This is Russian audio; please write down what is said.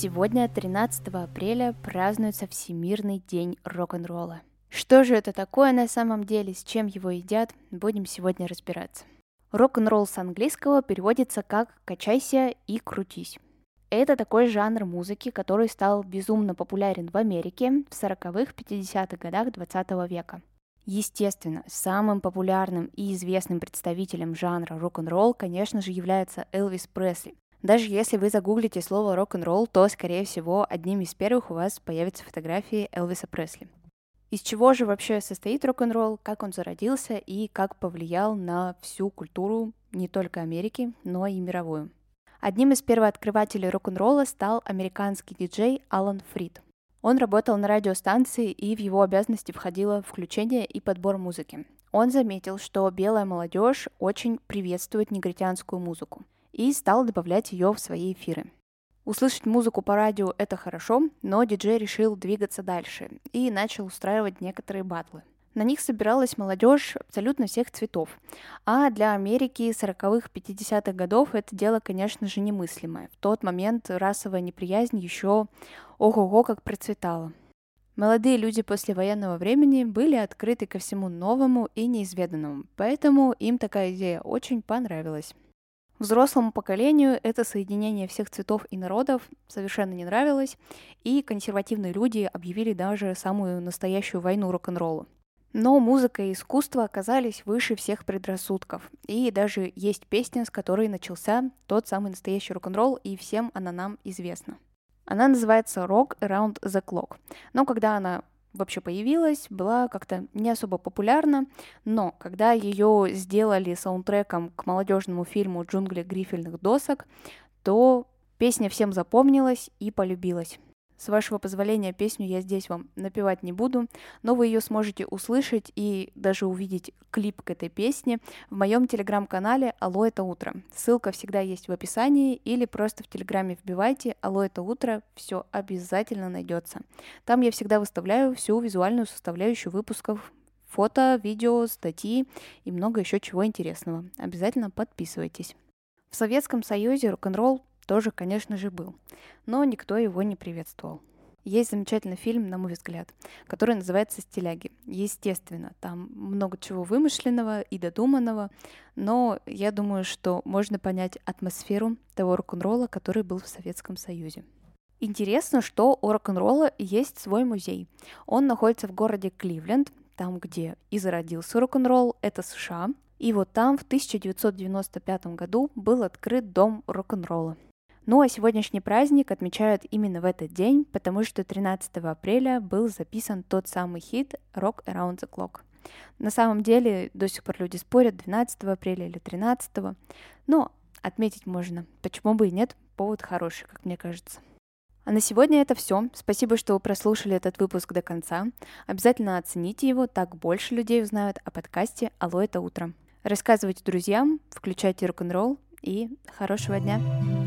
Сегодня, 13 апреля, празднуется Всемирный день рок-н-ролла. Что же это такое на самом деле, с чем его едят, будем сегодня разбираться. Рок-н-ролл с английского переводится как «качайся и крутись». Это такой жанр музыки, который стал безумно популярен в Америке в 40-х, 50-х годах 20 века. Естественно, самым популярным и известным представителем жанра рок-н-ролл, конечно же, является Элвис Пресли. Даже если вы загуглите слово рок-н-ролл, то, скорее всего, одним из первых у вас появятся фотографии Элвиса Пресли. Из чего же вообще состоит рок-н-ролл, как он зародился и как повлиял на всю культуру не только Америки, но и мировую. Одним из первооткрывателей рок-н-ролла стал американский диджей Алан Фрид. Он работал на радиостанции, и в его обязанности входило включение и подбор музыки. Он заметил, что белая молодежь очень приветствует негритянскую музыку и стал добавлять ее в свои эфиры. Услышать музыку по радио — это хорошо, но диджей решил двигаться дальше и начал устраивать некоторые батлы. На них собиралась молодежь абсолютно всех цветов. А для Америки 40-х, 50-х годов это дело, конечно же, немыслимое. В тот момент расовая неприязнь еще ого-го как процветала. Молодые люди после военного времени были открыты ко всему новому и неизведанному, поэтому им такая идея очень понравилась. Взрослому поколению это соединение всех цветов и народов совершенно не нравилось, и консервативные люди объявили даже самую настоящую войну рок-н-ролла. Но музыка и искусство оказались выше всех предрассудков. И даже есть песня, с которой начался тот самый настоящий рок-н-ролл, и всем она нам известна. Она называется Rock Around the Clock. Но когда она вообще появилась, была как-то не особо популярна, но когда ее сделали саундтреком к молодежному фильму «Джунгли грифельных досок», то песня всем запомнилась и полюбилась. С вашего позволения, песню я здесь вам напевать не буду, но вы ее сможете услышать и даже увидеть клип к этой песне в моем телеграм-канале «Алло, это утро». Ссылка всегда есть в описании или просто в телеграме вбивайте «Алло, это утро», все обязательно найдется. Там я всегда выставляю всю визуальную составляющую выпусков фото, видео, статьи и много еще чего интересного. Обязательно подписывайтесь. В Советском Союзе рок-н-ролл тоже, конечно же, был. Но никто его не приветствовал. Есть замечательный фильм, на мой взгляд, который называется «Стиляги». Естественно, там много чего вымышленного и додуманного, но я думаю, что можно понять атмосферу того рок-н-ролла, который был в Советском Союзе. Интересно, что у рок-н-ролла есть свой музей. Он находится в городе Кливленд, там, где и зародился рок-н-ролл, это США. И вот там в 1995 году был открыт дом рок-н-ролла. Ну а сегодняшний праздник отмечают именно в этот день, потому что 13 апреля был записан тот самый хит «Rock Around the Clock». На самом деле до сих пор люди спорят, 12 апреля или 13, но отметить можно. Почему бы и нет, повод хороший, как мне кажется. А на сегодня это все. Спасибо, что вы прослушали этот выпуск до конца. Обязательно оцените его, так больше людей узнают о подкасте «Алло, это утро». Рассказывайте друзьям, включайте рок-н-ролл и хорошего дня.